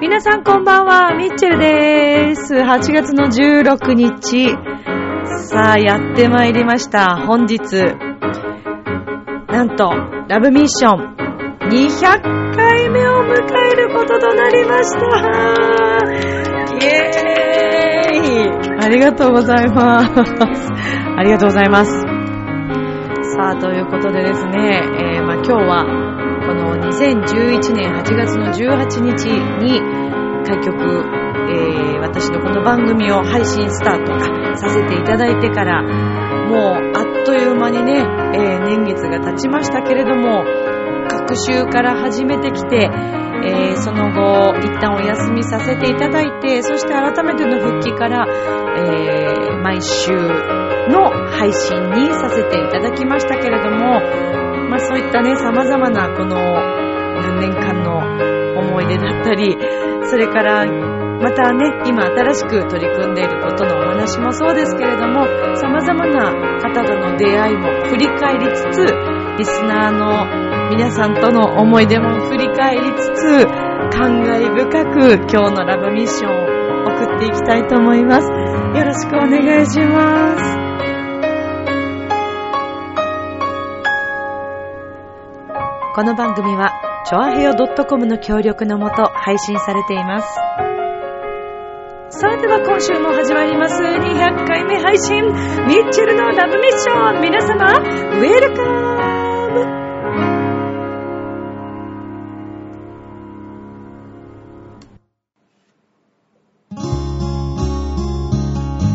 皆さんこんばんは、ミッチェルです。8月の16日。さあ、やってまいりました。本日。なんと、ラブミッション200回目を迎えることとなりました。イエーイありがとうございます。ありがとうございます。さあ、ということでですね、えー、まあ、今日は、この2011年8月の18日に開局、えー、私のこの番組を配信スタートさせていただいてから、もういう間にね、えー、年月が経ちましたけれども、学習から始めてきて、えー、その後、一旦お休みさせていただいて、そして改めての復帰から、えー、毎週の配信にさせていただきましたけれども、まあそういったね、様々なこの何年間の思い出だったり、それから、またね、今新しく取り組んでいることのお話もそうですけれども、様々な方との出会いも振り返りつつ、リスナーの皆さんとの思い出も振り返りつつ、感慨深く今日のラブミッションを送っていきたいと思います。よろしくお願いします。この番組はチョアヘヨ .com の協力のもと配信されています。それでは今週も始まります。200回目配信。ミッチェルのラブミッション。皆様ウェルカム。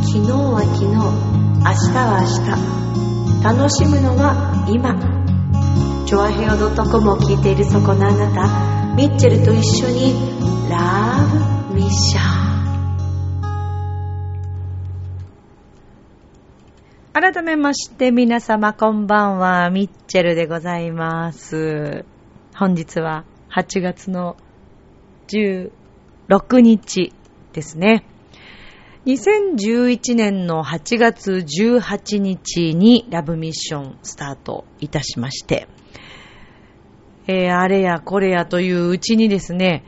昨日は昨日明日は明日。楽しむのは今。チョアヘオ .com を聞いているそこのあなた、ミッチェルと一緒にラブミッション。改めまして皆様こんばんは、ミッチェルでございます。本日は8月の16日ですね。2011年の8月18日にラブミッションスタートいたしまして、えー、あれやこれやといううちにですね、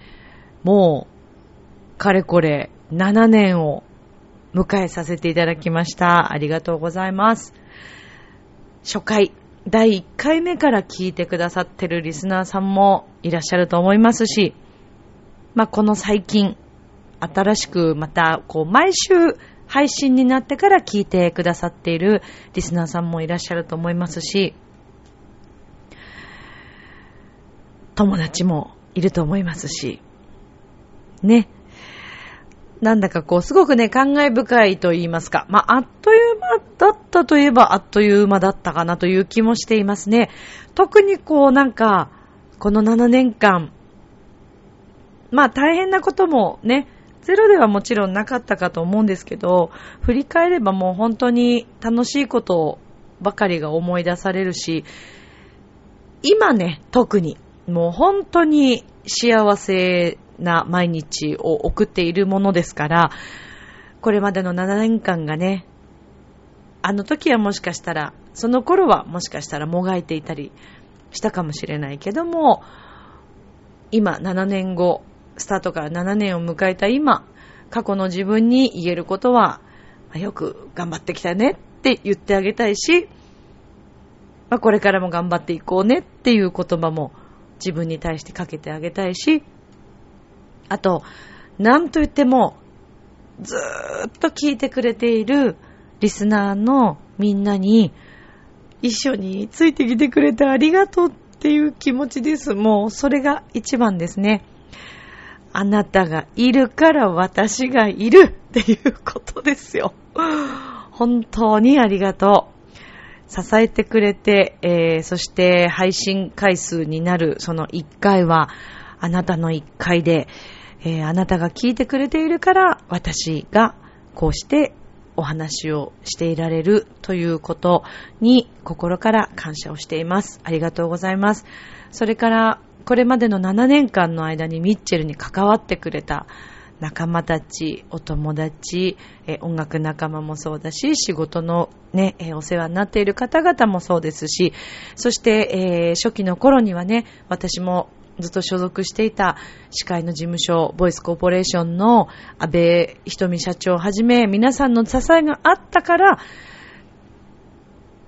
もう、かれこれ7年を迎えさせていただきました。ありがとうございます。初回、第1回目から聞いてくださってるリスナーさんもいらっしゃると思いますし、まあ、この最近、新しくまた、こう、毎週配信になってから聞いてくださっているリスナーさんもいらっしゃると思いますし、友達もいると思いますし、ね。なんだかこう、すごくね、感慨深いと言いますか、まあ、あっという間だったといえば、あっという間だったかなという気もしていますね。特にこう、なんか、この7年間、まあ、大変なこともね、ゼロではもちろんなかったかと思うんですけど、振り返ればもう本当に楽しいことばかりが思い出されるし、今ね、特にもう本当に幸せな毎日を送っているものですから、これまでの7年間がね、あの時はもしかしたら、その頃はもしかしたらもがいていたりしたかもしれないけども、今7年後、スタートから7年を迎えた今、過去の自分に言えることは、よく頑張ってきたねって言ってあげたいし、まあ、これからも頑張っていこうねっていう言葉も自分に対してかけてあげたいし、あと、なんと言っても、ずーっと聞いてくれているリスナーのみんなに、一緒についてきてくれてありがとうっていう気持ちです。もう、それが一番ですね。あなたがいるから私がいるっていうことですよ。本当にありがとう。支えてくれて、えー、そして配信回数になるその1回は、あなたの1回で、えー、あなたが聞いてくれているから、私がこうしてお話をしていられるということに心から感謝をしています。ありがとうございます。それから、これまでの7年間の間にミッチェルに関わってくれた仲間たち、お友達、え音楽仲間もそうだし、仕事のね、えお世話になっている方々もそうですし、そして、えー、初期の頃にはね、私もずっと所属していた司会の事務所、ボイスコーポレーションの安倍瞳社長をはじめ、皆さんの支えがあったから、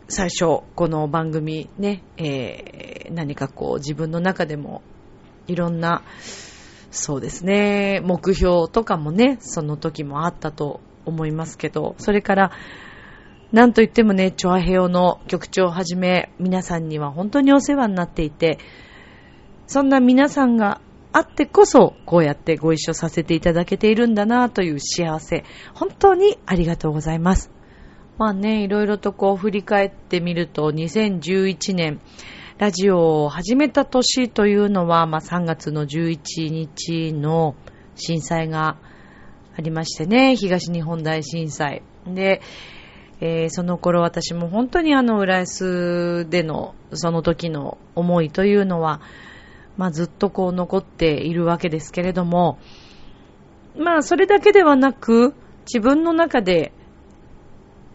最初、この番組ね、えー、何かこう自分の中でもいろんな、そうですね、目標とかもね、その時もあったと思いますけど、それから、なんといってもね、チョアヘオの局長をはじめ、皆さんには本当にお世話になっていて、そんな皆さんがあってこそ、こうやってご一緒させていただけているんだなという幸せ、本当にありがとうございます。まあね、いろいろとこう振り返ってみると、2011年、ラジオを始めた年というのは、まあ3月の11日の震災がありましてね、東日本大震災。で、えー、その頃私も本当にあの浦安でのその時の思いというのは、まあ、ずっとこう残っているわけですけれども、まあ、それだけではなく、自分の中で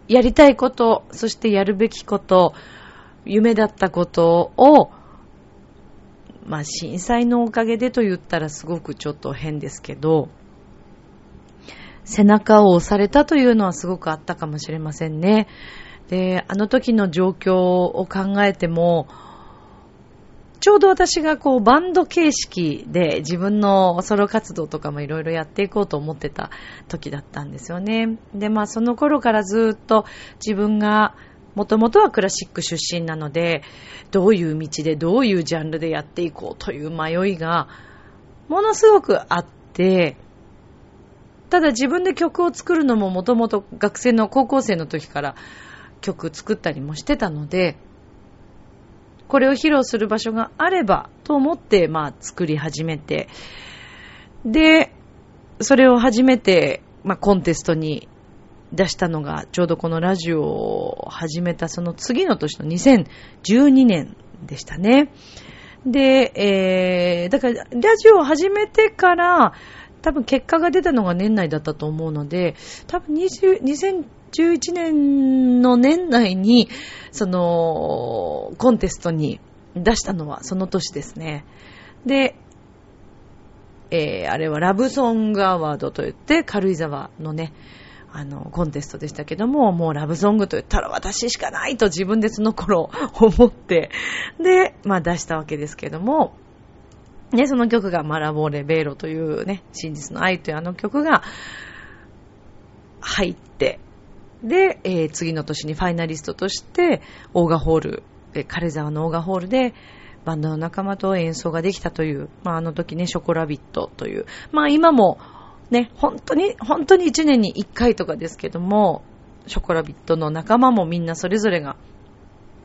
やりたいこと、そしてやるべきこと、夢だったことを、まあ、震災のおかげでと言ったらすごくちょっと変ですけど、背中を押されたというのはすごくあったかもしれませんね。で、あの時の状況を考えても、ちょうど私がこうバンド形式で自分のソロ活動とかもいろいろやっていこうと思ってた時だったんですよね。で、まあその頃からずっと自分がもともとはクラシック出身なので、どういう道でどういうジャンルでやっていこうという迷いがものすごくあって、ただ自分で曲を作るのももともと学生の高校生の時から曲作ったりもしてたので、これを披露する場所があればと思って、まあ、作り始めて、で、それを初めて、まあ、コンテストに出したのが、ちょうどこのラジオを始めたその次の年の2012年でしたね。で、えー、だから、ラジオを始めてから、多分結果が出たのが年内だったと思うので、多分20、2011年の年内に、その、コンテストに出したのはその年ですね。で、えー、あれはラブソングアワードといって、軽井沢のね、あの、コンテストでしたけども、もうラブソングと言ったら私しかないと自分でその頃思って、で、まあ出したわけですけども、ね、その曲がマラボーレ・ベーロというね、真実の愛というあの曲が入って、で、えー、次の年にファイナリストとして、オーガホール、えー、軽沢のオーガホールで、バンドの仲間と演奏ができたという、まあ、あの時ね、ショコラビットという、まあ今も、ね、本当に、本当に1年に1回とかですけども、ショコラビットの仲間もみんなそれぞれが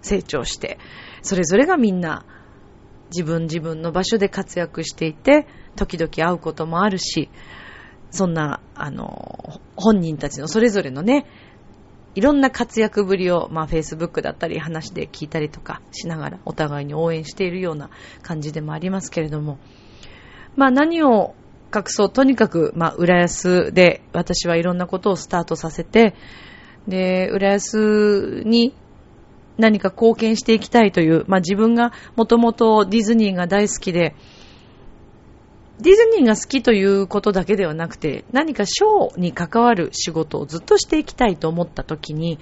成長して、それぞれがみんな自分自分の場所で活躍していて、時々会うこともあるし、そんな、あの、本人たちのそれぞれのね、いろんな活躍ぶりを、まあ、Facebook だったり話で聞いたりとかしながらお互いに応援しているような感じでもありますけれども、まあ、何を隠そう、とにかく、まあ、浦安で私はいろんなことをスタートさせて、で、浦安に何か貢献していきたいという、まあ、自分がもともとディズニーが大好きで、ディズニーが好きということだけではなくて、何かショーに関わる仕事をずっとしていきたいと思った時に、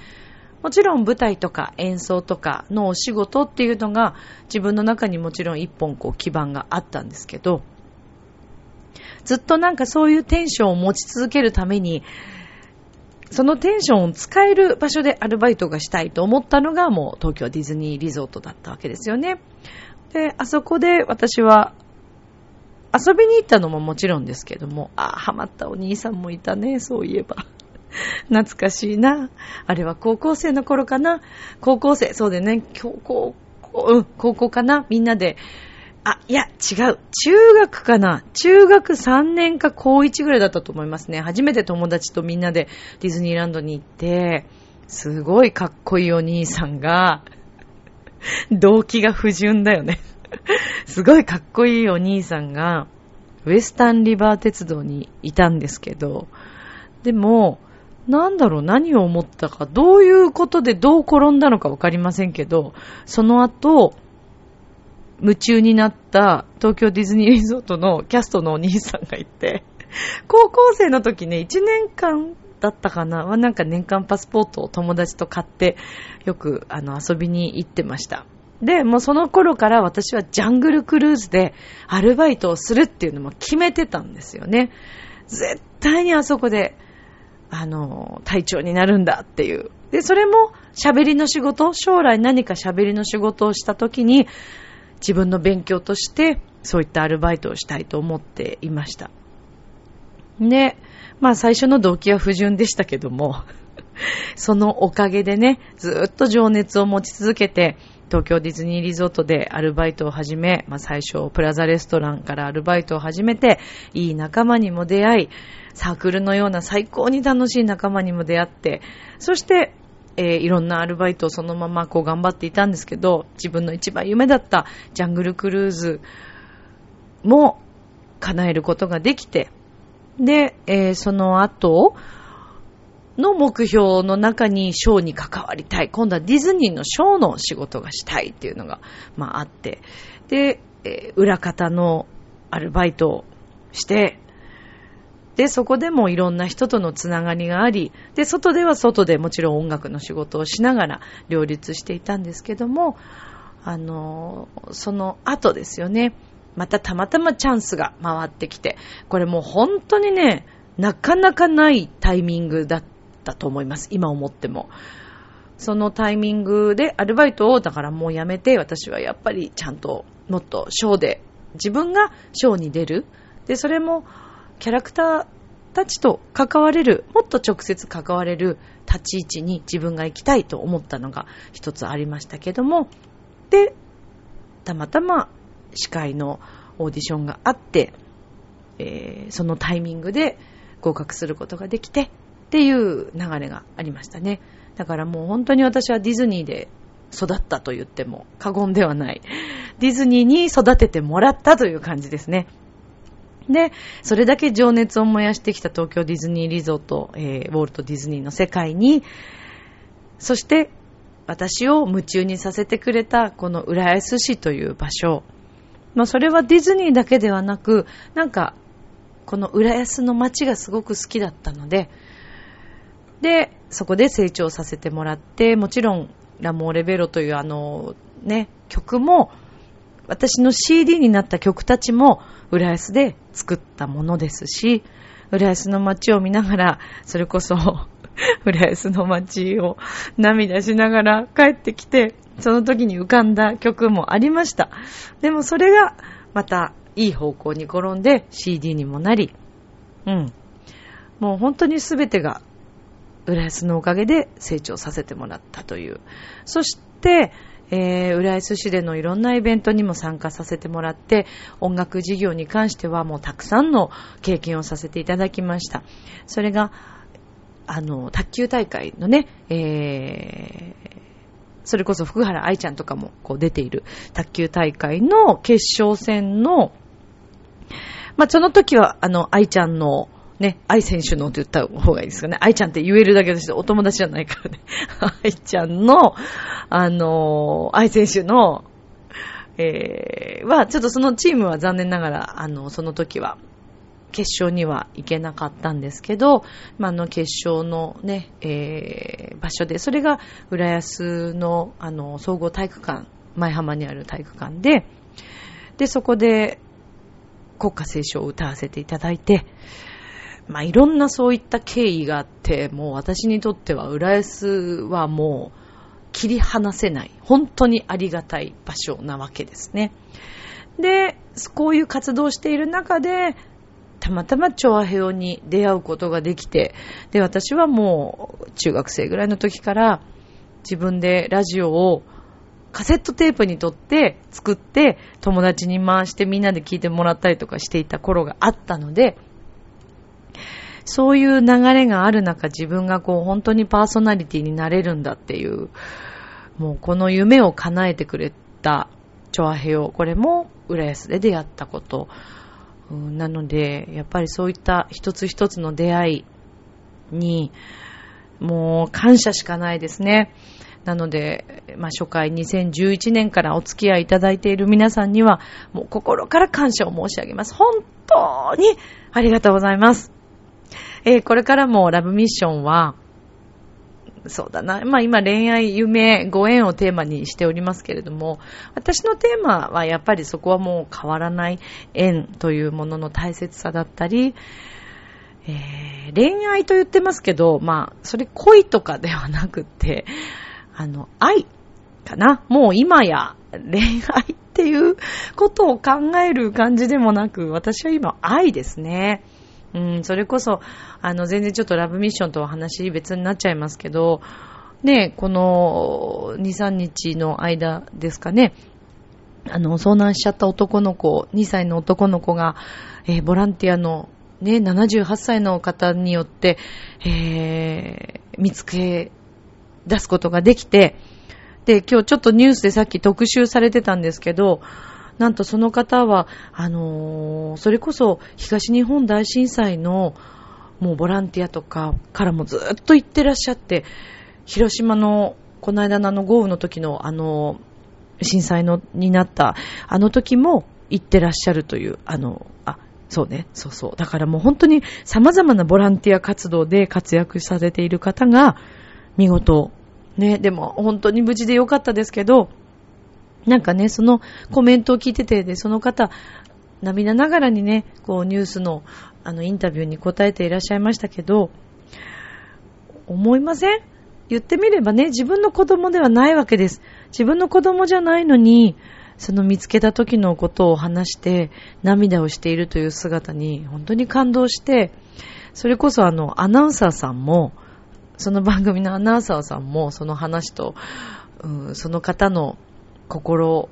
もちろん舞台とか演奏とかのお仕事っていうのが自分の中にもちろん一本こう基盤があったんですけど、ずっとなんかそういうテンションを持ち続けるために、そのテンションを使える場所でアルバイトがしたいと思ったのがもう東京ディズニーリゾートだったわけですよね。で、あそこで私は遊びに行ったのももちろんですけども、ああ、ハマったお兄さんもいたね、そういえば。懐かしいな。あれは高校生の頃かな。高校生、そうでね、高校、うん、高校かな。みんなで、あ、いや、違う。中学かな中学3年か高1ぐらいだったと思いますね。初めて友達とみんなでディズニーランドに行って、すごいかっこいいお兄さんが、動機が不純だよね。すごいかっこいいお兄さんが、ウエスタンリバー鉄道にいたんですけど、でも、なんだろう、何を思ったか、どういうことでどう転んだのかわかりませんけど、その後、夢中になった東京ディズニーリゾートのキャストのお兄さんがいて、高校生の時ね、1年間だったかなはなんか年間パスポートを友達と買って、よくあの遊びに行ってました。で、もうその頃から私はジャングルクルーズでアルバイトをするっていうのも決めてたんですよね。絶対にあそこで、あの、隊長になるんだっていう。で、それも喋りの仕事、将来何か喋りの仕事をした時に、自分の勉強としてそういったアルバイトをしたいと思っていました。で、まあ最初の動機は不純でしたけども、そのおかげでね、ずっと情熱を持ち続けて、東京ディズニーリゾートでアルバイトを始め、まあ最初プラザレストランからアルバイトを始めて、いい仲間にも出会い、サークルのような最高に楽しい仲間にも出会って、そしてえー、いろんなアルバイトをそのままこう頑張っていたんですけど、自分の一番夢だったジャングルクルーズも叶えることができて、で、えー、その後の目標の中にショーに関わりたい。今度はディズニーのショーの仕事がしたいっていうのが、まああって、で、えー、裏方のアルバイトをして、で、そこでもいろんな人とのつながりがあり、で、外では外でもちろん音楽の仕事をしながら両立していたんですけども、あの、その後ですよね、またたまたまチャンスが回ってきて、これもう本当にね、なかなかないタイミングだった。と思います。今思っても。そのタイミングでアルバイトをだからもうやめて、私はやっぱりちゃんともっとショーで、自分がショーに出る。で、それもキャラクターたちと関われる、もっと直接関われる立ち位置に自分が行きたいと思ったのが一つありましたけども、で、たまたま司会のオーディションがあって、えー、そのタイミングで合格することができてっていう流れがありましたね。だからもう本当に私はディズニーで育ったと言っても過言ではない。ディズニーに育ててもらったという感じですね。で、それだけ情熱を燃やしてきた東京ディズニーリゾート、えー、ウォルト・ディズニーの世界に、そして私を夢中にさせてくれたこの浦安市という場所、まあそれはディズニーだけではなく、なんかこの浦安の街がすごく好きだったので、で、そこで成長させてもらって、もちろんラモーレベロというあのね、曲も私の CD になった曲たちも浦安で作ったものですし、浦安の街を見ながら、それこそ 浦安の街を涙しながら帰ってきて、その時に浮かんだ曲もありました。でもそれがまたいい方向に転んで CD にもなり、うん。もう本当に全てが浦安のおかげで成長させてもらったという。そして、えー、浦安市でのいろんなイベントにも参加させてもらって、音楽事業に関してはもうたくさんの経験をさせていただきました。それが、あの、卓球大会のね、えー、それこそ福原愛ちゃんとかもこう出ている卓球大会の決勝戦の、まあ、その時は、あの、愛ちゃんのね、愛選手のって言った方がいいですかね。愛ちゃんって言えるだけですお友達じゃないからね。愛ちゃんの、あの愛選手の、えー、は、ちょっとそのチームは残念ながら、あの、その時は、決勝には行けなかったんですけど、まあ、あの、決勝のね、えー、場所で、それが、浦安の、あの、総合体育館、前浜にある体育館で、で、そこで、国歌斉唱を歌わせていただいて、まあ、いろんなそういった経緯があって、もう私にとっては浦安はもう切り離せない、本当にありがたい場所なわけですね。で、こういう活動している中で、たまたま調和平に出会うことができて、で、私はもう中学生ぐらいの時から自分でラジオをカセットテープに撮って作って友達に回してみんなで聞いてもらったりとかしていた頃があったので、そういう流れがある中自分がこう本当にパーソナリティになれるんだっていう、もうこの夢を叶えてくれたチョアヘヨ、これも浦安で出会ったこと。なので、やっぱりそういった一つ一つの出会いに、もう感謝しかないですね。なので、まあ、初回2011年からお付き合いいただいている皆さんには、もう心から感謝を申し上げます。本当にありがとうございます。えー、これからもラブミッションは、そうだな。まあ今恋愛、夢、ご縁をテーマにしておりますけれども、私のテーマはやっぱりそこはもう変わらない縁というものの大切さだったり、えー、恋愛と言ってますけど、まあ、それ恋とかではなくて、あの、愛かな。もう今や恋愛っていうことを考える感じでもなく、私は今愛ですね。うん、それこそ、あの、全然ちょっとラブミッションとは話別になっちゃいますけど、ね、この2、3日の間ですかね、あの、遭難しちゃった男の子、2歳の男の子が、えー、ボランティアのね、78歳の方によって、えー、見つけ出すことができて、で、今日ちょっとニュースでさっき特集されてたんですけど、なんとその方は、あのー、それこそ東日本大震災のもうボランティアとかからもずっと行ってらっしゃって、広島のこの間のあの豪雨の時のあの、震災のになった、あの時も行ってらっしゃるという、あの、あ、そうね、そうそう。だからもう本当に様々なボランティア活動で活躍されている方が、見事、ね、でも本当に無事でよかったですけど、なんかね、そのコメントを聞いてて、で、その方、涙ながらにね、こうニュースのあのインタビューに答えていらっしゃいましたけど、思いません？言ってみればね、自分の子供ではないわけです。自分の子供じゃないのに、その見つけた時のことを話して涙をしているという姿に本当に感動して、それこそあのアナウンサーさんも、その番組のアナウンサーさんもその話と、うん、その方の心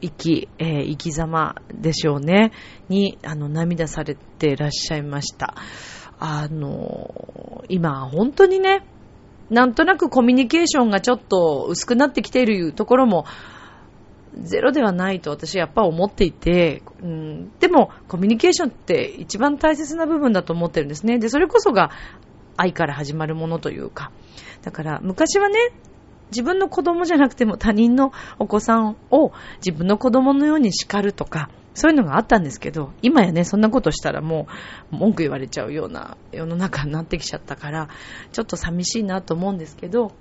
生き、えー、生き様でしょうね、に、あの、涙されていらっしゃいました。あの、今、本当にね、なんとなくコミュニケーションがちょっと薄くなってきているところも、ゼロではないと私はやっぱ思っていて、うん、でもコミュニケーションって一番大切な部分だと思ってるんですね。で、それこそが愛から始まるものというか。だから昔はね、自分の子供じゃなくても他人のお子さんを自分の子供のように叱るとか、そういうのがあったんですけど、今やね、そんなことしたらもう文句言われちゃうような世の中になってきちゃったから、ちょっと寂しいなと思うんですけど、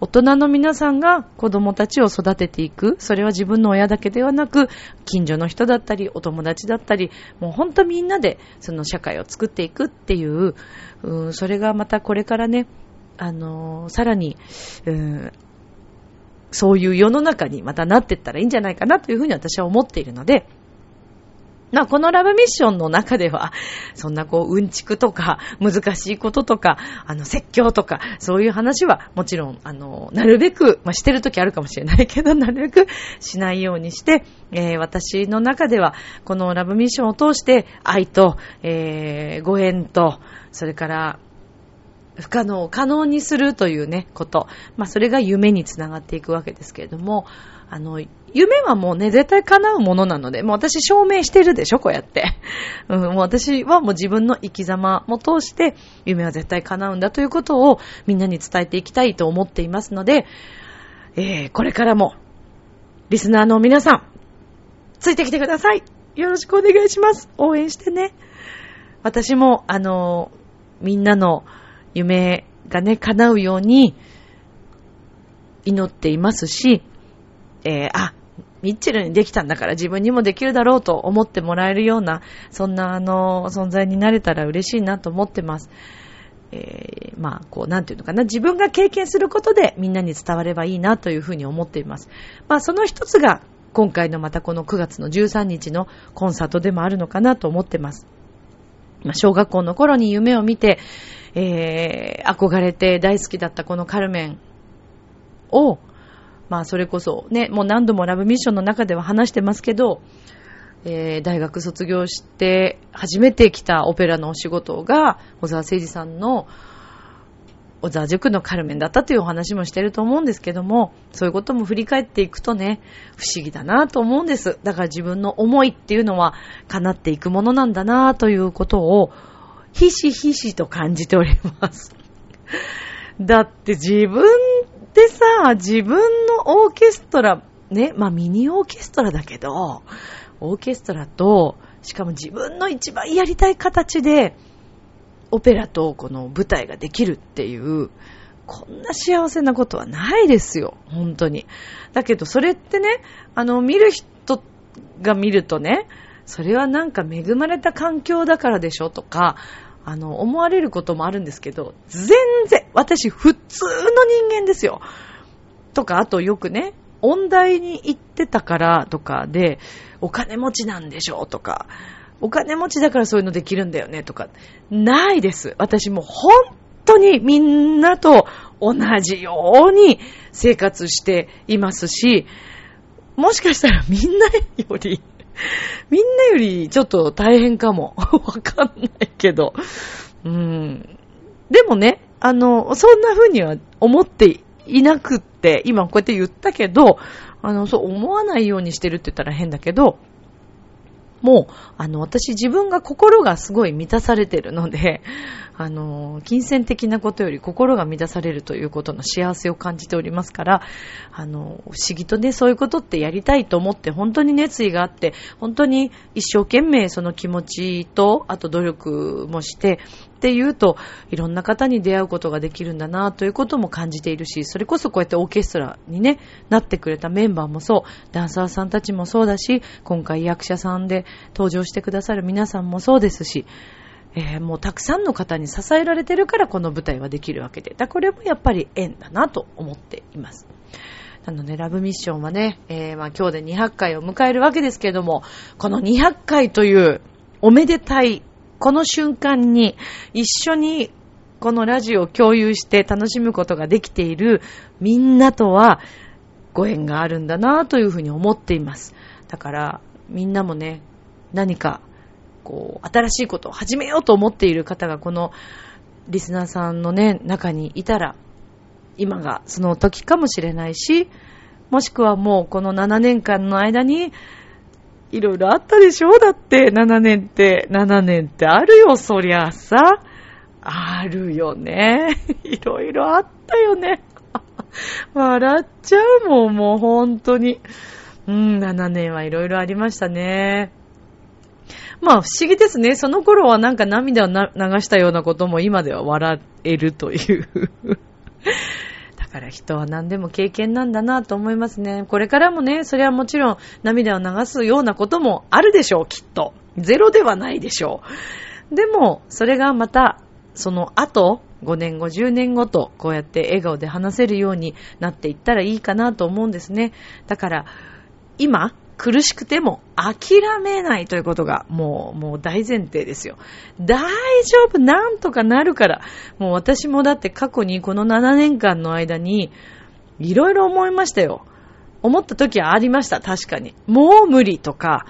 大人の皆さんが子供たちを育てていく。それは自分の親だけではなく、近所の人だったり、お友達だったり、もうほんとみんなでその社会を作っていくっていう、うん、それがまたこれからね、あのー、さらに、うん、そういう世の中にまたなっていったらいいんじゃないかなというふうに私は思っているので、まあ、このラブミッションの中では、そんなこう、うんちくとか、難しいこととか、あの、説教とか、そういう話は、もちろん、あの、なるべく、まあ、してるときあるかもしれないけど、なるべくしないようにして、えー、私の中では、このラブミッションを通して、愛と、えー、ご縁と、それから、不可能を可能にするというね、こと。まあ、それが夢につながっていくわけですけれども、あの、夢はもうね、絶対叶うものなので、もう私証明してるでしょ、こうやって。うん、もう私はもう自分の生き様も通して、夢は絶対叶うんだということをみんなに伝えていきたいと思っていますので、えー、これからも、リスナーの皆さん、ついてきてください。よろしくお願いします。応援してね。私も、あの、みんなの夢がね、叶うように祈っていますし、えー、あ、ミッチェルにできたんだから自分にもできるだろうと思ってもらえるような、そんなあの、存在になれたら嬉しいなと思ってます。えー、まあ、こう、なんていうのかな、自分が経験することでみんなに伝わればいいなというふうに思っています。まあ、その一つが、今回のまたこの9月の13日のコンサートでもあるのかなと思ってます。まあ、小学校の頃に夢を見て、えー、憧れて大好きだったこのカルメンを、まあそれこそね、もう何度もラブミッションの中では話してますけど、えー、大学卒業して初めて来たオペラのお仕事が小沢誠二さんの小沢塾のカルメンだったというお話もしてると思うんですけども、そういうことも振り返っていくとね、不思議だなと思うんです。だから自分の思いっていうのは叶っていくものなんだなということを、ひしひしと感じております。だって自分でさ、自分のオーケストラ、ね、まあミニオーケストラだけど、オーケストラと、しかも自分の一番やりたい形で、オペラとこの舞台ができるっていう、こんな幸せなことはないですよ。本当に。だけど、それってね、あの、見る人が見るとね、それはなんか恵まれた環境だからでしょとか、あの、思われることもあるんですけど、全然、私普通の人間ですよ。とか、あとよくね、音大に行ってたからとかで、お金持ちなんでしょうとか、お金持ちだからそういうのできるんだよねとか、ないです。私も本当にみんなと同じように生活していますし、もしかしたらみんなより、みんなよりちょっと大変かも。わかんないけど。うん。でもね、あの、そんな風には思っていなくって、今こうやって言ったけど、あの、そう思わないようにしてるって言ったら変だけど、もう、あの、私自分が心がすごい満たされてるので、あの、金銭的なことより心が満たされるということの幸せを感じておりますから、あの、不思議とね、そういうことってやりたいと思って本当に熱意があって、本当に一生懸命その気持ちと、あと努力もして、っていうと、いろんな方に出会うことができるんだなということも感じているし、それこそこうやってオーケストラにね、なってくれたメンバーもそう、ダンサーさんたちもそうだし、今回役者さんで登場してくださる皆さんもそうですし、えー、もうたくさんの方に支えられてるからこの舞台はできるわけで、だこれもやっぱり縁だなと思っています。あのね、ラブミッションはね、えー、まあ今日で200回を迎えるわけですけれども、この200回というおめでたいこの瞬間に一緒にこのラジオを共有して楽しむことができているみんなとはご縁があるんだなというふうに思っています。だからみんなもね、何かこう新しいことを始めようと思っている方がこのリスナーさんのね、中にいたら今がその時かもしれないし、もしくはもうこの7年間の間にいろいろあったでしょ？だって、7年って、7年ってあるよ、そりゃさ。あるよね。いろいろあったよね。笑っちゃうもん、もう本当に。うん、7年はいろいろありましたね。まあ不思議ですね。その頃はなんか涙を流したようなことも今では笑えるというから人は何でも経験なんだなと思いますね。これからもね、それはもちろん涙を流すようなこともあるでしょう、きっと。ゼロではないでしょう。でも、それがまた、その後、5年後、10年後と、こうやって笑顔で話せるようになっていったらいいかなと思うんですね。だから、今、苦しくても諦めないということがもう、もう大前提ですよ。大丈夫なんとかなるから。もう私もだって過去にこの7年間の間にいろいろ思いましたよ。思った時はありました、確かに。もう無理とか、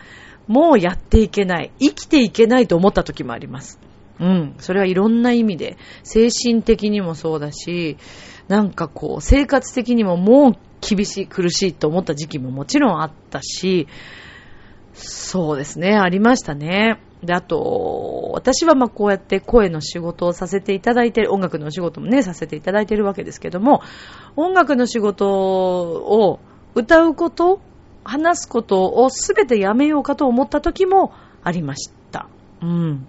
もうやっていけない、生きていけないと思った時もあります。うん。それはいろんな意味で、精神的にもそうだし、なんかこう、生活的にももう厳しい、苦しいと思った時期ももちろんあったし、そうですね、ありましたね。で、あと、私はまあこうやって声の仕事をさせていただいてる、音楽の仕事もね、させていただいてるわけですけども、音楽の仕事を歌うこと、話すことをすべてやめようかと思った時もありました。うん。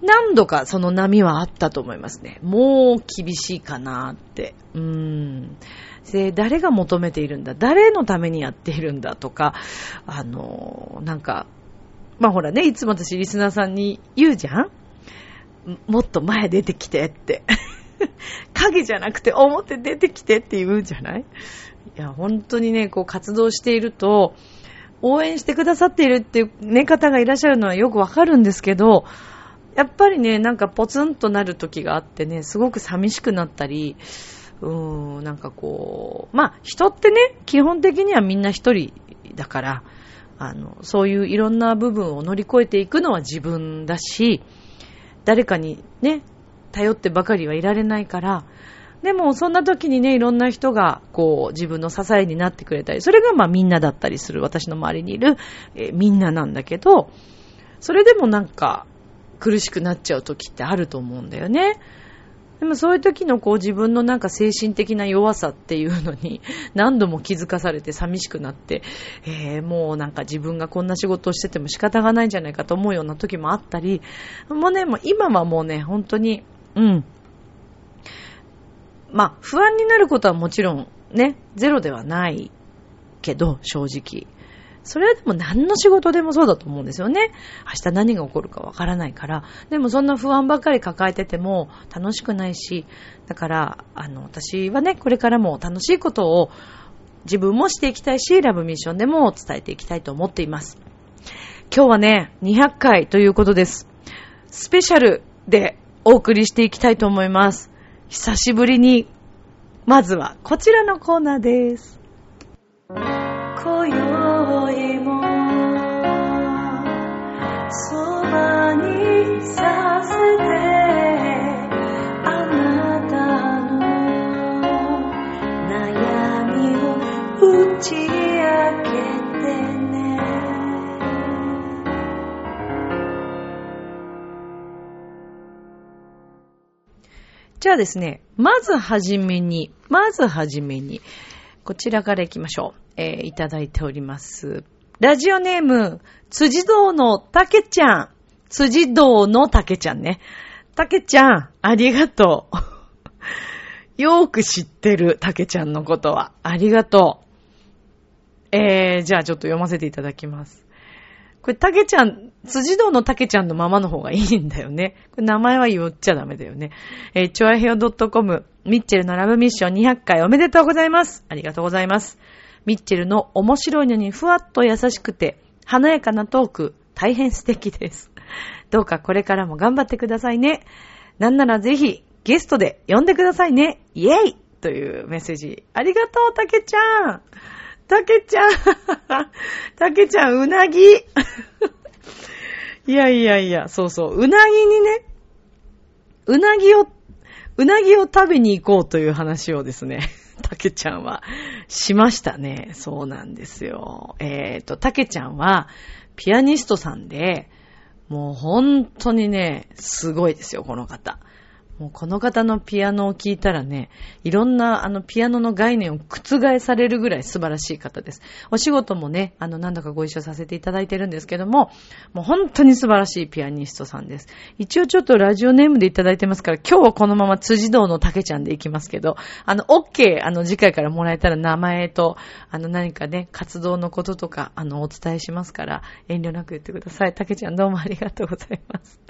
何度かその波はあったと思いますね。もう厳しいかなって。うーん。で、誰が求めているんだ？誰のためにやっているんだとか、あの、なんか、まあほらね、いつも私リスナーさんに言うじゃん？もっと前出てきてって。影じゃなくて表出てきてって言うじゃない？いや、本当にね、こう活動していると、応援してくださっているっていうね、方がいらっしゃるのはよくわかるんですけど、やっぱりね、なんかポツンとなる時があってね、すごく寂しくなったり、うーん、なんかこう、まあ、人ってね、基本的にはみんな一人だから、あの、そういういろんな部分を乗り越えていくのは自分だし、誰かにね、頼ってばかりはいられないから、でもそんな時にね、いろんな人がこう自分の支えになってくれたり、それがまあみんなだったりする、私の周りにいる、えー、みんななんだけど、それでもなんか苦しくなっちゃう時ってあると思うんだよね。でもそういう時のこう自分のなんか精神的な弱さっていうのに 何度も気づかされて寂しくなって、えー、もうなんか自分がこんな仕事をしてても仕方がないんじゃないかと思うような時もあったり、もうね、もう今はもうね、本当に、うん。まあ、不安になることはもちろんね、ゼロではないけど、正直。それはでも何の仕事でもそうだと思うんですよね。明日何が起こるかわからないから。でもそんな不安ばっかり抱えてても楽しくないし、だから、あの、私はね、これからも楽しいことを自分もしていきたいし、ラブミッションでも伝えていきたいと思っています。今日はね、200回ということです。スペシャルでお送りしていきたいと思います。久しぶりに、まずはこちらのコーナーです。じゃあですね、まずはじめに、まずはじめに、こちらから行きましょう。えー、いただいております。ラジオネーム、辻堂のたけちゃん。辻堂のたけちゃんね。たけちゃん、ありがとう。よーく知ってるたけちゃんのことは。ありがとう。えー、じゃあちょっと読ませていただきます。これ、たけちゃん、辻堂のたけちゃんのままの方がいいんだよね。これ名前は言っちゃダメだよね。えー、ちょあへよ .com、ミッチェルのラブミッション200回おめでとうございます。ありがとうございます。ミッチェルの面白いのにふわっと優しくて華やかなトーク、大変素敵です。どうかこれからも頑張ってくださいね。なんならぜひゲストで呼んでくださいね。イェイというメッセージ。ありがとう、たけちゃん。たけちゃん。たけちゃん、うなぎ。いやいやいや、そうそう。うなぎにね、うなぎを、うなぎを食べに行こうという話をですね。たけちゃんはしましたね。そうなんですよ。えっ、ー、と、たけちゃんはピアニストさんで、もう本当にね、すごいですよ、この方。もうこの方のピアノを聴いたらね、いろんなあのピアノの概念を覆されるぐらい素晴らしい方です。お仕事もね、あのなんだかご一緒させていただいてるんですけども、もう本当に素晴らしいピアニストさんです。一応ちょっとラジオネームでいただいてますから、今日はこのまま辻堂の竹ちゃんでいきますけど、あの、OK、あの次回からもらえたら名前と、あの何かね、活動のこととか、あのお伝えしますから、遠慮なく言ってください。竹ちゃんどうもありがとうございます。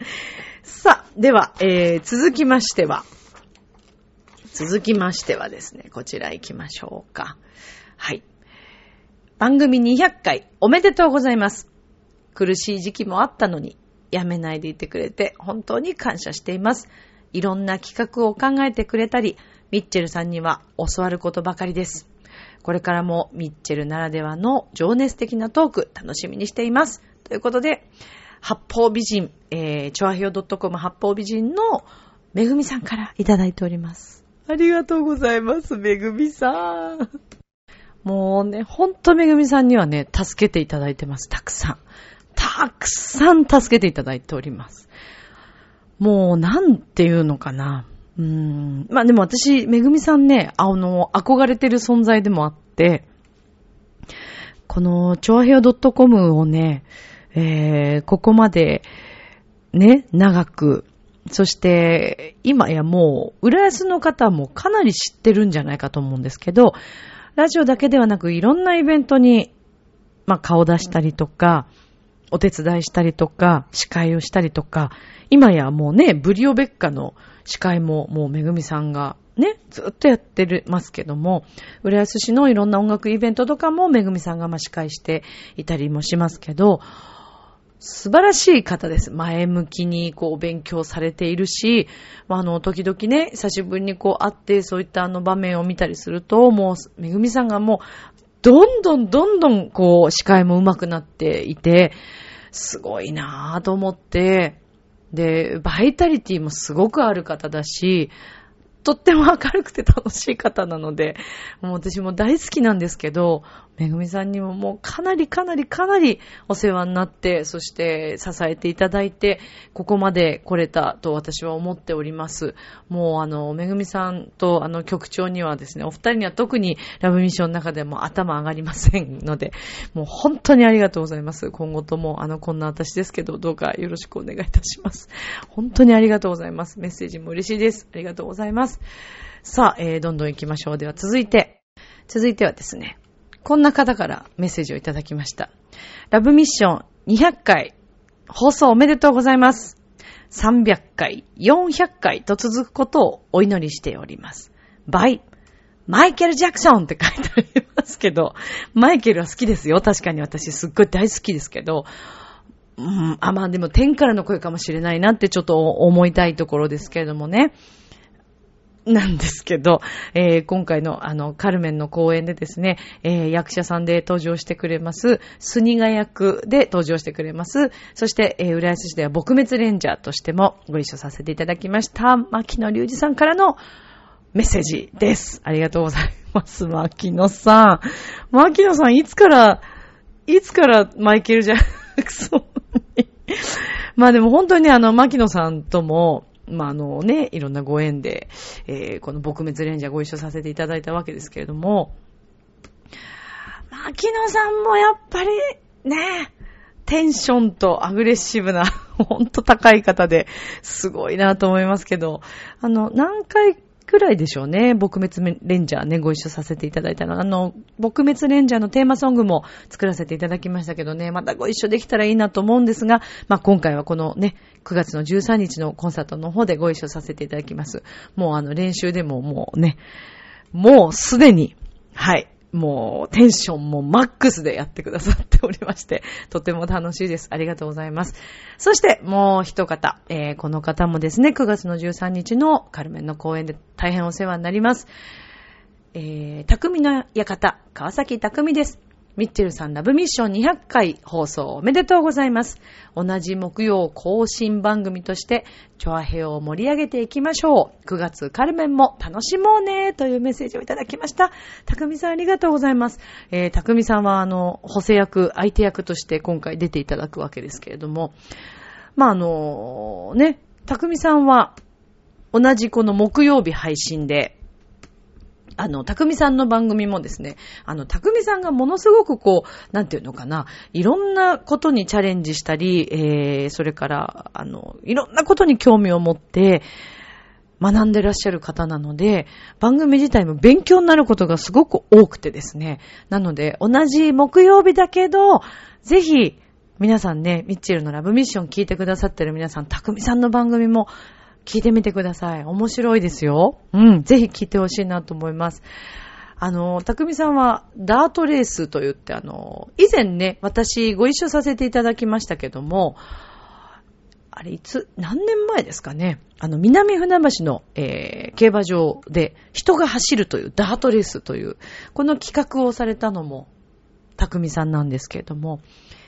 さあ、では、えー、続きましては、続きましてはですね、こちら行きましょうか。はい。番組200回おめでとうございます。苦しい時期もあったのに、やめないでいてくれて本当に感謝しています。いろんな企画を考えてくれたり、ミッチェルさんには教わることばかりです。これからもミッチェルならではの情熱的なトーク楽しみにしています。ということで、八方美人、えー、チョアヒョド .com 八方美人のめぐみさんからいただいております。ありがとうございます、めぐみさん。もうね、ほんとめぐみさんにはね、助けていただいてます。たくさん。たくさん助けていただいております。もう、なんていうのかな。うーん。まあでも私、めぐみさんね、あの、憧れてる存在でもあって、この、チョアヘオ .com をね、えー、ここまで、ね、長く、そして、今やもう、浦安の方もかなり知ってるんじゃないかと思うんですけど、ラジオだけではなく、いろんなイベントに、まあ、顔出したりとか、お手伝いしたりとか、司会をしたりとか、今やもうね、ブリオベッカの司会ももうめぐみさんがね、ずっとやってるますけども、浦安市のいろんな音楽イベントとかもめぐみさんがま司会していたりもしますけど、素晴らしい方です。前向きにこう勉強されているし、あの、時々ね、久しぶりにこう会って、そういったあの場面を見たりすると、もう、めぐみさんがもう、どんどんどんどんこう、視界も上手くなっていて、すごいなぁと思って、で、バイタリティもすごくある方だし、とっても明るくて楽しい方なので、もう私も大好きなんですけど、めぐみさんにももうかなりかなりかなりお世話になって、そして支えていただいて、ここまで来れたと私は思っております。もうあの、めぐみさんとあの局長にはですね、お二人には特にラブミッションの中でも頭上がりませんので、もう本当にありがとうございます。今後ともあの、こんな私ですけど、どうかよろしくお願いいたします。本当にありがとうございます。メッセージも嬉しいです。ありがとうございます。さあ、えー、どんどん行きましょう。では続いて、続いてはですね、こんな方からメッセージをいただきました。ラブミッション200回放送おめでとうございます。300回、400回と続くことをお祈りしております。バイ、マイケル・ジャクソンって書いてありますけど、マイケルは好きですよ。確かに私すっごい大好きですけど、うん、あ、まあでも天からの声かもしれないなってちょっと思いたいところですけれどもね。なんですけど、えー、今回のあの、カルメンの公演でですね、えー、役者さんで登場してくれます、スニガ役で登場してくれます、そして、えー、浦安市では撲滅レンジャーとしてもご一緒させていただきました、牧野隆二さんからのメッセージです。ありがとうございます、牧野さん。牧野さん、いつから、いつからマイケル・ジャクソンに？まあでも本当にねあの、牧野さんとも、まあ、あのね、いろんなご縁で、えー、この撲滅レンジャーご一緒させていただいたわけですけれども、牧野さんもやっぱり、ね、テンションとアグレッシブな、ほんと高い方で、すごいなと思いますけど、あの、何回くらいでしょうね。撲滅レンジャーね、ご一緒させていただいたの。あの、撲滅レンジャーのテーマソングも作らせていただきましたけどね、またご一緒できたらいいなと思うんですが、まあ、今回はこのね、9月の13日のコンサートの方でご一緒させていただきます。もうあの練習でももうね、もうすでに、はい、もうテンションもマックスでやってくださっておりまして、とても楽しいです。ありがとうございます。そしてもう一方、えー、この方もですね、9月の13日のカルメンの公演で大変お世話になります。えー、匠の館、川崎匠です。ミッチェルさんラブミッション200回放送おめでとうございます。同じ木曜更新番組として、チョアヘを盛り上げていきましょう。9月カルメンも楽しもうねというメッセージをいただきました。たくみさんありがとうございます。えー、たくみさんはあの、補正役、相手役として今回出ていただくわけですけれども、まああの、ね、たくみさんは同じこの木曜日配信で、あの、たくみさんの番組もですね、あの、たくみさんがものすごくこう、なんていうのかな、いろんなことにチャレンジしたり、えー、それから、あの、いろんなことに興味を持って、学んでらっしゃる方なので、番組自体も勉強になることがすごく多くてですね。なので、同じ木曜日だけど、ぜひ、皆さんね、ミッチェルのラブミッション聞いてくださってる皆さん、たくみさんの番組も聞いてみてください。面白いですよ。うん、ぜひ聞いてほしいなと思います。あの、たくみさんはダートレースと言って、あの、以前ね、私ご一緒させていただきましたけども、あれ、いつ、何年前ですかね。あの、南船橋の、えー、競馬場で人が走るというダートレースという、この企画をされたのも、たくみさんなんですけれども、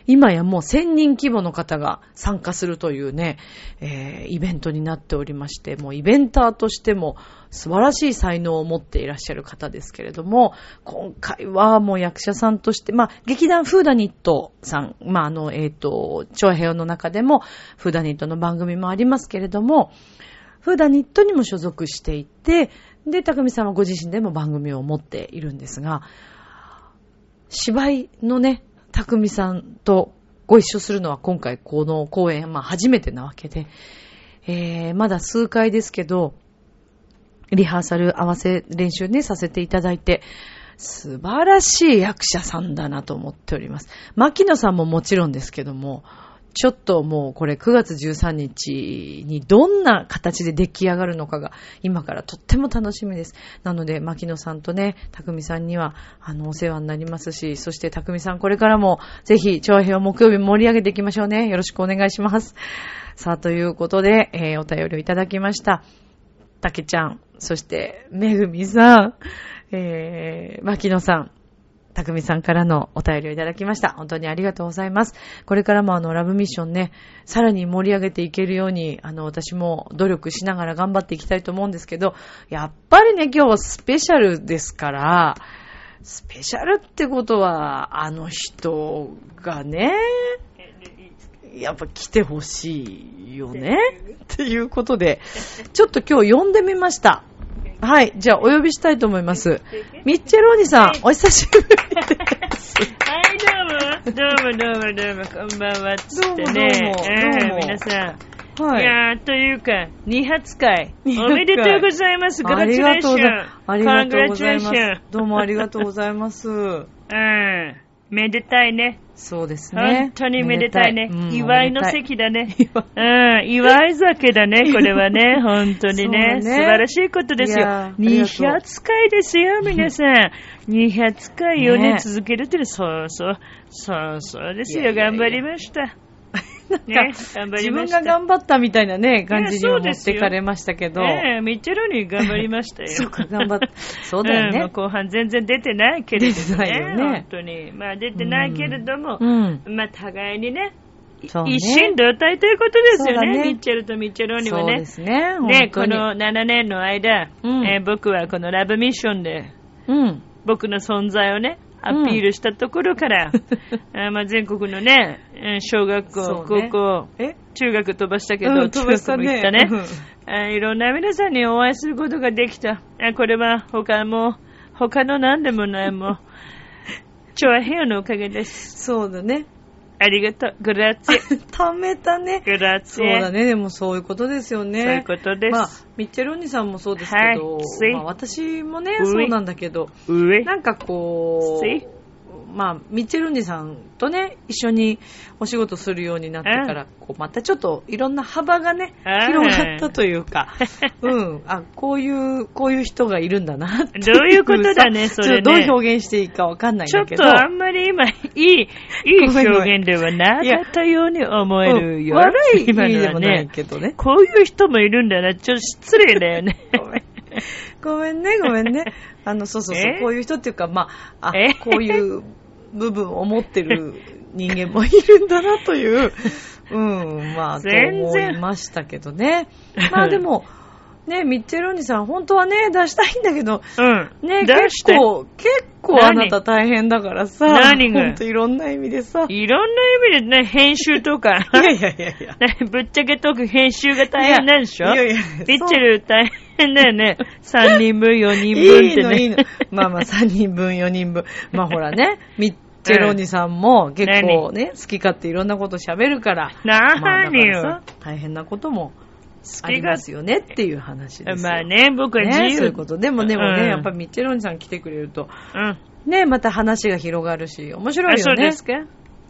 今やもう1000人規模の方が参加するというね、えー、イベントになっておりまして、もうイベンターとしても素晴らしい才能を持っていらっしゃる方ですけれども、今回はもう役者さんとして、まあ、劇団フーダニットさん、まあ、あの、えっ、ー、と、長平の中でもフーダニットの番組もありますけれども、フーダニットにも所属していて、で、高見さんはご自身でも番組を持っているんですが、芝居のね、たくみさんとご一緒するのは今回この公演、まあ初めてなわけで、えー、まだ数回ですけど、リハーサル合わせ練習ね、させていただいて、素晴らしい役者さんだなと思っております。牧野さんももちろんですけども、ちょっともうこれ9月13日にどんな形で出来上がるのかが今からとっても楽しみです。なので、牧野さんとね、匠さんには、あの、お世話になりますし、そして匠さんこれからもぜひ、長平を木曜日盛り上げていきましょうね。よろしくお願いします。さあ、ということで、えー、お便りをいただきました。たけちゃん、そして、めぐみさん、えー、牧野さん、たくみさんからのお便りをいただきました。本当にありがとうございます。これからもあの、ラブミッションね、さらに盛り上げていけるように、あの、私も努力しながら頑張っていきたいと思うんですけど、やっぱりね、今日はスペシャルですから、スペシャルってことは、あの人がね、やっぱ来てほしいよね？っていうことで、ちょっと今日呼んでみました。はい。じゃあ、お呼びしたいと思います。ミッチェローニさん、お久しぶりです。はい、どうも。どうも、どうも、どうも、こんばんは。つっ てね。どうも、どうも。えー、皆さん。はい。いやー、というか、二発会。おめでとうございます。グラチュレーション。ありがとうございます。どうもありがとうございます。うん。めでたいね。そうですね。本当にめでたいね。いうん、祝いの席だね。うん、祝い酒だね、これはね。本当にね。ね素晴らしいことですよ。200回ですよ、皆さん。200回をね、ね続けるってそうそう。そうそうですよ。頑張りました。ね、自分が頑張ったみたいなね、感じに持ってかれましたけど。ええ、ミッチェルに頑張りましたよ。そうか、頑張った。そうだよね。後半全然出てないけれどもね。ね本当に。まあ出てないけれども、うん、まあ互いにね、ね、一心同体ということですよね、ねミッチェルとミッチェローニはね。そうですね。ね、この7年の間、うん、えー、僕はこのラブミッションで、うん、僕の存在をね、アピールしたところから、うん、あまあ、全国のね、小学校、高校、中学飛ばしたけど、うん、中学も行ったね、あ。いろんな皆さんにお会いすることができた。あこれは他も、他の何でもないも、調和平和のおかげです。そうだね。ありがとう。グラッツィ。貯めたね。グラッツィ。そうだね。でもそういうことですよね。そういうことです。まあ、ミッチェローニさんもそうですけど、はい、まあ、私もね、そうなんだけど、なんかこう、まあ、ミッチェルンジさんとね、一緒にお仕事するようになってから、こう、またちょっといろんな幅がね、広がったというか、うん、あ、こういう、こういう人がいるんだなってどういうことだね、それ、ね、どう表現していいかわかんないんだけど。ちょっとあんまり今、いい、いい表現ではなかったように思えるよ。悪い意味でもないけどね。こういう人もいるんだな、ちょっと失礼だよね。ごめんね、ごめんね。あの、そうそうそう、こういう人っていうか、まあ、あ、こういう部分を持ってる人間もいるんだなという、うん、まあ、と思いましたけどね。まあでも、ね、ミッチェローニさん、本当はね、出したいんだけど、うん。ね、結構、結構あなた大変だからさ、何が？ほんといろんな意味でさ。いろんな意味でね、編集とか。いやいやいやいや。ぶっちゃけトーク編集が大変なんでしょ？いやいやミッチェル大変だよね。3人分、4人分ってね。いいの、いいの。まあまあ、3人分、4人分。まあほらね、ミッチェローニさんも結構ね、好き勝手いろんなこと喋るから。何よ、まあ、大変なこともありますよねっていう話ですまあね、僕は自由、ね、そういうこと。でもでもね、うん、やっぱミッチェローニさん来てくれると、うん、ね、また話が広がるし、面白いよね。そうですか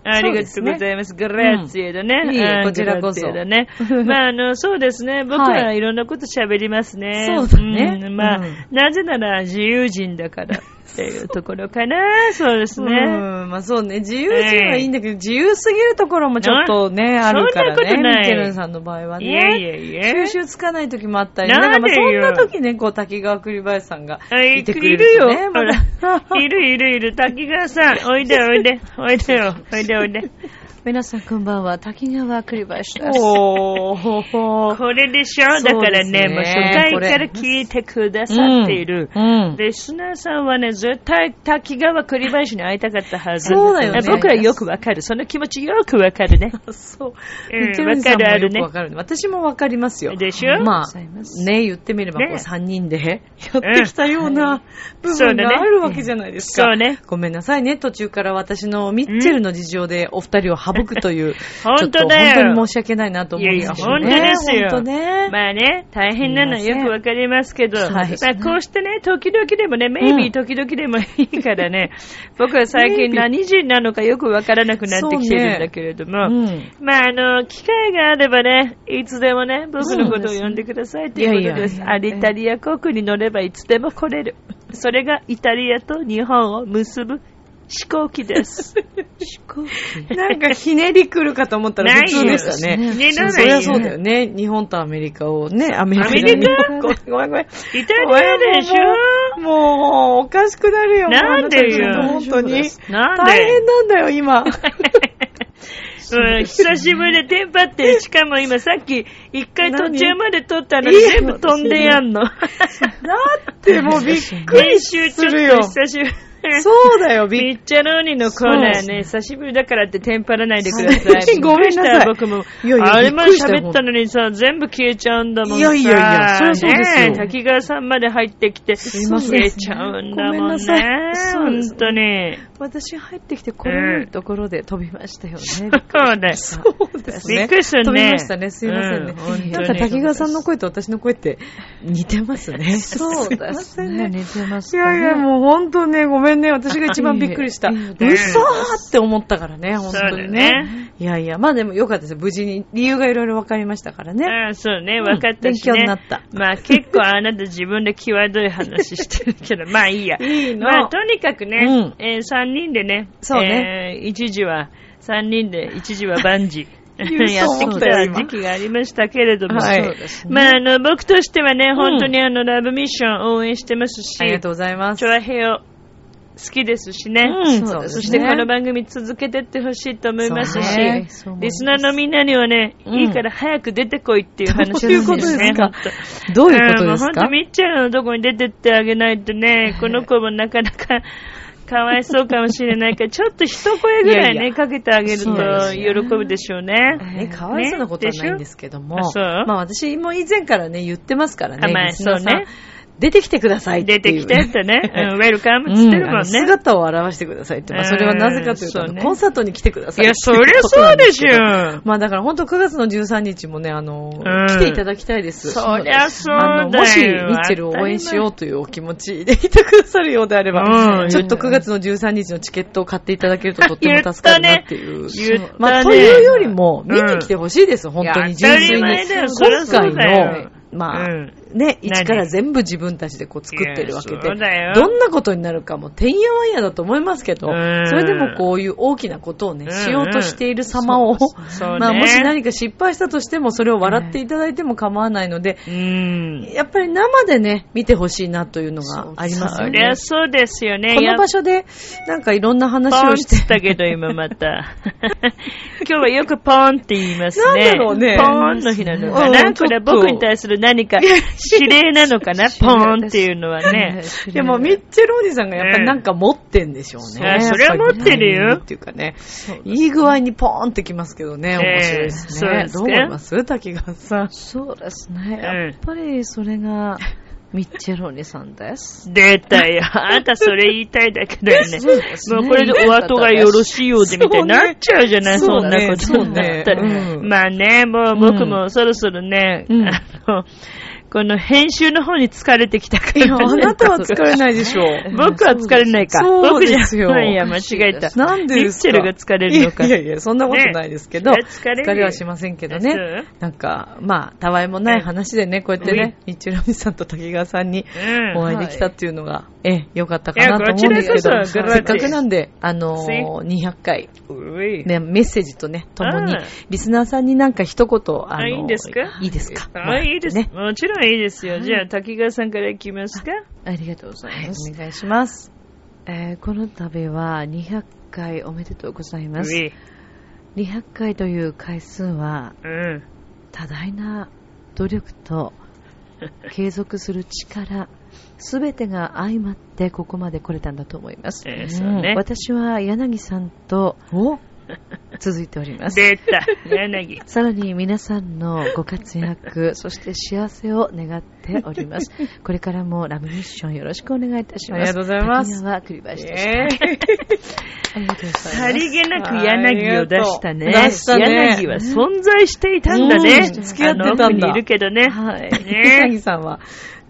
ありがとうございます。グラッツィエだね。いいこちらこそ。だね。まあ、あの、そうですね。僕はいろんなこと喋りますね。そうだね。まあ、なぜなら自由人だから。っていうところかな。そうですね。うん、まあそうね。自由人はいいんだけど、自由すぎるところもちょっとね、あるからね。ミケルンさんの場合はね。いやいやいや。収集つかない時もあったり、なんかまあそんな時ね、こう、滝川栗林さんがいてくれる、ね。いるよ。ほら。いるいるいる。滝川さん、おいでおいで。おいでよ。おいでおいで。皆さんこんばんは。滝川栗林です。おー。これでしょ？だからね、もう初回から聞いてくださっている。うん。リスナーさんはね、絶対滝川栗林に会いたかったはず。そうだよね。僕らよくわかる。その気持ちよくわかるね。そう。うん、わかるあるね。わかる私もわかりますよ。でしょ？まあ、ね、言ってみれば、こう3人でやってきたような部分があるわけじゃないですか。そうね。ごめんなさいね。途中から私のミッチェルの事情でお二人を省くという、本当だよ。本当に申し訳ないなと思うんですよ、ね。いやいや、本当ですよ。本当ね。まあね、大変なのはよくわかりますけど、まあこうしてね、時々でもね、メイビー時々時でもいいからね、僕は最近何人なのかよくわからなくなってきてるんだけれども、まあ、あの、機会があればね、いつでもね、僕のことを呼んでくださいということです。アリタリア航空に乗ればいつでも来れる。それがイタリアと日本を結ぶ飛行機です。飛行機なんかひねり来るかと思ったら普通でしたね。ひねらない。そりゃそうだよね。日本とアメリカをね、アメリカ？アメリカごめんごめんごめん。イタリアでしょ？もう、おかしくなるよ。なんでよ？本当に。なんで？大変なんだよ、今。うん、久しぶりでテンパって、しかも今さっき一回途中まで撮ったのに全部飛んでやんの。だってもうびっくりするよ。久しぶり。そうだよ、ビッチャローニのコーナーね、久しぶりだからってテンパらないでください。ごめんなさい。僕も。いやいやあれまで喋ったのにさ、全部消えちゃうんだもんいやいやいや、そりゃそうですよ。滝川さんまで入ってきて、消えちゃうんだもんね。本当に。私入ってきて、このいいところで飛びましたよね。そうだそうですね。びっくりするね。飛びましたね。すいませんね。なんか滝川さんの声と私の声って似てますね。そうですね。似てますいやいや、もう本当ね、ごめんね。私が一番びっくりした。嘘ーって思ったからね、本当にね。いやいや、まあでもよかったです。無事に理由がいろいろ分かりましたからね。ああ、そうね、分かったし、ね。勉強になった。まあ結構あなた自分で際どい話してるけど、まあいいや。いいの。まあとにかくね、え3人でね、そうね。一時は、3人で一時は万事。やってきた時期がありましたけれども、はい、まあ、あの、僕としてはね、本当にあの、ラブミッション応援してますし、ありがとうございます。チョアヘオ好きですしね。うん、そね。そしてこの番組続けてってほしいと思いますし、ね、リスナーのみんなにはね、うん、いいから早く出てこいっていう話ですね。どういうことですかどういうことですか？本当ミッチェルのとこに出てってあげないとね、この子もなかなか かわいそうかもしれないから、ちょっと一声ぐらいね、いやいや。かけてあげると喜ぶでしょうね。ねかわいそうなことはないんですけども、ね、まあ私も以前からね、言ってますからね。まあそうね。出てきてください出てきてってね、うん、ウェルカムって言ってるもん。ね。姿を現してくださいって。まあ、それはなぜかというと、コンサートに来てくださいいや、そりゃそうでしょ。まあだから本当9月の13日もね、あの、来ていただきたいです。そりゃそうだよ。もし、ミッチェルを応援しようというお気持ちでいてくださるようであれば、ちょっと9月の13日のチケットを買っていただけるととっても助かるなっていう。まあ、というよりも、見に来てほしいです、本当に純粋に。今回の、まあ、ね、一から全部自分たちでこう作ってるわけで、どんなことになるかも、てんやわんやだと思いますけど、それでもこういう大きなことをね、しようとしている様を、まあもし何か失敗したとしても、それを笑っていただいても構わないので、やっぱり生でね、見てほしいなというのがありますよね。そそうですよね。この場所で、なんかいろんな話をして。たけど、今また。今日はよくポーンって言いますね。なんだろうね。ポーンの日なのかな、これ僕に対する何か指令なのかな？ポーンっていうのはね。でも、ミッチェルおじさんがやっぱりなんか持ってんでしょうね。それは持ってるよ。っていうかね、いい具合にポーンってきますけどね、面白いですね。どう思います？滝川さん。そうですね。やっぱりそれが、ミッチェロニさんです。出たよ。あんたそれ言いたいだけだよね。もうこれでお後がよろしいようでみたいになっちゃうじゃない、そ,、んなことになったら。まあね、もう僕もそろそろね、あの、この編集の方に疲れてきたから、ね。いや、あなたは疲れないでしょう。僕は疲れないか。そうですよ。いや、間違えた。なんでですか？ミッチェルが疲れるのか。いやいや、そんなことないですけど、ね、疲れはしませんけどね。なんか、まあ、たわいもない話でね、こうやってね、ミッチェルミさんと滝川さんにお会いできたっていうのが、ええ、よかったかなと思うんですけど、せっかくなんで、あのー、200回、ね、メッセージとね、ともに、リスナーさんになんか一言、あのー、いいですか？いいですか？あ、いいです。もちろんいいですよ。じゃあ、滝川さんからいきますか。ありがとうございます。お願いします。えー、この度は200回おめでとうございます。200回という回数は、うん、多大な努力と 継続する力、すべてが相まってここまで来れたんだと思います。えーね、私は柳さんと続いております。出た、柳。さらに皆さんのご活躍、そして幸せを願っております。これからもラブミッションよろしくお願いいたします。ありがとうございます。は栗林でした。えー、ありがとうございます。さりげなく柳を出したね。出したね。柳は存在していたんだね。付き合ってたんだ。にいるけどね。はい。ね、柳さんは、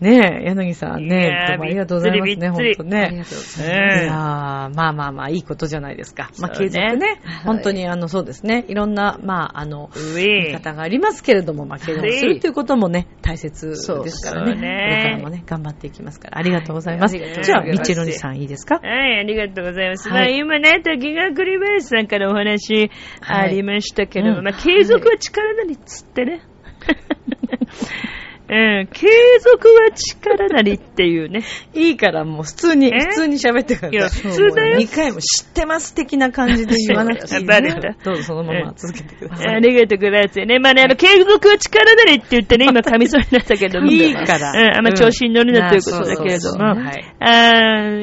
ねえ、柳さんね、どうもありがとうございますね、ほんとね。ありがとうございます。いやまあまあまあ、いいことじゃないですか。まあ、継続ね、本当にあの、そうですね、いろんな、まあ、あの、見方がありますけれども、まあ、継続するということもね、大切ですからね。これからもね、頑張っていきますから、ありがとうございます。じゃあ、ミッチェロニさんいいですか？はい、ありがとうございます。まあ、今ね、滝川栗林さんからお話ありましたけど、まあ、継続は力なりっつってね。うん、継続は力なりっていうね。いいからもう普通に、普通に喋ってください。いや、普通だよ。2回も知ってます的な感じで言わなくていい、ね。バレた。どうぞそのまま続けてください。ありがとうございますね。まあね、あの、継続は力なりって言ってね、今噛みそうになったけども。いいから。うん、あんま調子に乗るなということだけれども。あ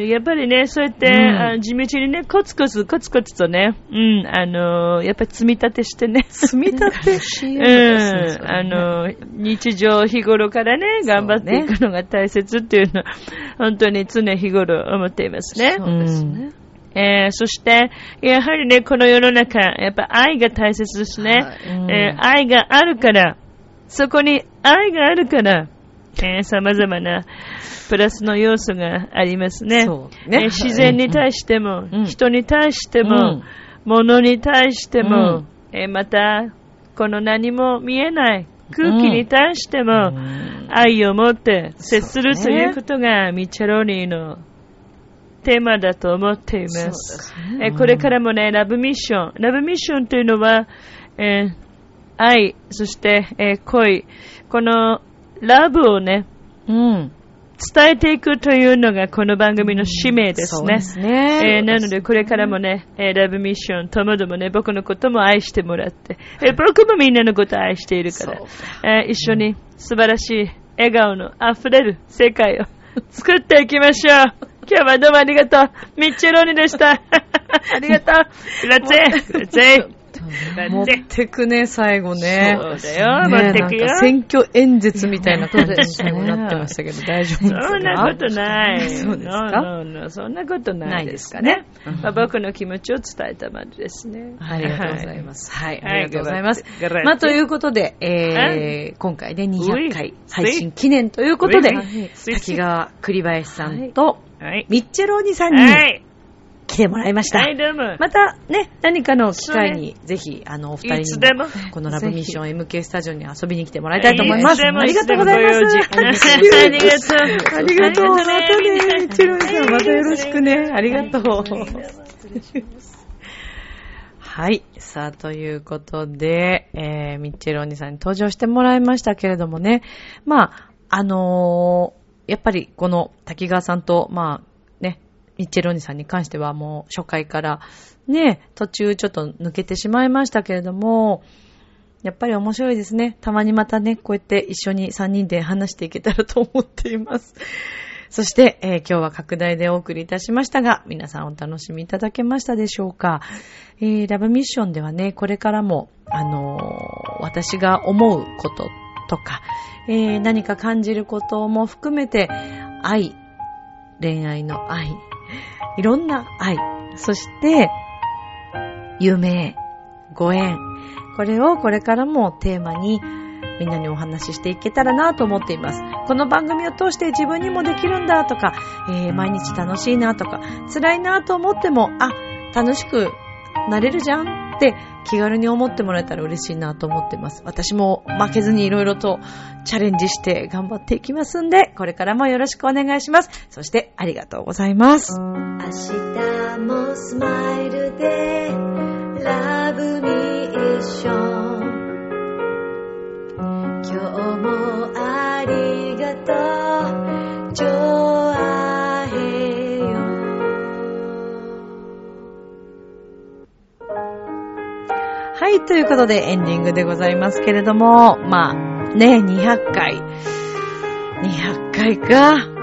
やっぱりね、そうやって、あ地道にね、コツコツ、コツコツとね、うん、あのやっぱり積み立てしてね。積み立てうん、あの日常日頃からね、頑張っていくのが大切っていうのは、本当に常日頃思っていますね。そうですね。えー、そして、やはりね、この世の中、やっぱ愛が大切ですね。はいえー、愛があるから、そこに愛があるから、えー、様々なプラスの要素がありますね。ねえー、自然に対しても、うん、人に対しても、うん、物に対しても、うん、えー、また、この何も見えない空気に対しても、愛を持って接するということがミッチェロニーのテーマだと思っています。えこれからもね、ラブミッション。ラブミッションというのは、えー、愛、そして、えー、恋。このラブをね、うん、伝えていくというのがこの番組の使命ですね。すねえー、なのでこれからもね、えー、ラブミッションともどもね、僕のことも愛してもらって、えー、僕もみんなのことを愛しているから、えー、一緒に素晴らしい笑顔の溢れる世界を 作っていきましょう。今日はどうもありがとう。ミッチェローニでした。ありがとう。グラッツェ。グラッツェ。持ってくね、最後ね。そうだよ、持ってくよ。選挙演説みたいな感じになってましたけど、大丈夫ですか？そんなことない。そうですか？そんなことないですかね。まあ、僕の気持ちを伝えたまでですね。ありがとうございます。はい、ありがとうございます。まあ、ということで、えー、今回で200回配信記念ということで、滝川栗林さんと、ミッチェルお兄さんに、来てもらいました。はい、どうも。またね、何かの機会に、ぜひ、あの、お二人にも、このラブミッション MK スタジオに遊びに来てもらいたいと思います。ありがとうございます。ありがとう。ありがとう。またね、チロンさん、またよろしくね。ありがとう。はい。さあ、ということで、えー、ミッチェルお兄さんに。登場してもらいましたけれどもね。まあ、あのー、やっぱりこの滝川さんと、まあ、ミッチェローニさんに関してはもう初回からね、途中ちょっと抜けてしまいましたけれども、やっぱり面白いですね。たまにまたね、こうやって一緒に3人で話していけたらと思っています。そして、えー、今日は拡大でお送りいたしましたが、皆さんお楽しみいただけましたでしょうか。えー、ラブミッションではね、これからも、あのー、私が思うこととか、えー、何か感じることも含めて、愛、恋愛の愛、いろんな愛、そして、夢、ご縁、これをこれからもテーマにみんなにお話ししていけたらなと思っています。この番組を通して自分にもできるんだとか、えー、毎日楽しいなとか、辛いなと思っても、あ、楽しくなれるじゃんって気軽に思ってもらえたら嬉しいなと思ってます。私も負けずに色々とチャレンジして頑張っていきますんで、これからもよろしくお願いします。そしてありがとうございます。明日もスマイルでラブミッション今日もありがとうい、ということでエンディングでございますけれども、まあ、ね、200回。200回か。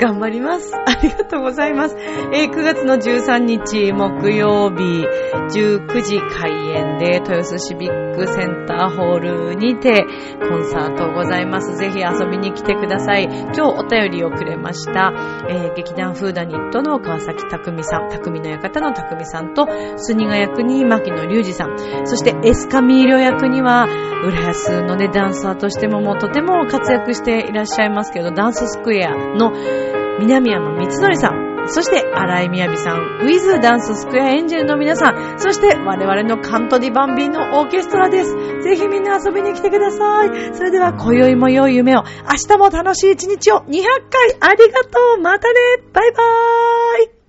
頑張ります。ありがとうございます。えー、9月の13日木曜日19時開演で豊洲シビックセンターホールにてコンサートございます。ぜひ遊びに来てください。今日お便りをくれました、えー、劇団フーダニットの川崎匠さん、匠の館の匠さんと、スニガ役に牧野隆二さん、そしてエスカミーリョ役には、浦安のね、ダンサーとしてももうとても活躍していらっしゃいますけど、ダンススクエアの南山光則さん、そして、荒井みやびさん、ウィズダンススクエアエンジェルの皆さん、そして我々のカントディバンビーのオーケストラです。ぜひみんな遊びに来てください。それでは、今宵も良い夢を、明日も楽しい一日を200回ありがとうまたねバイバーイ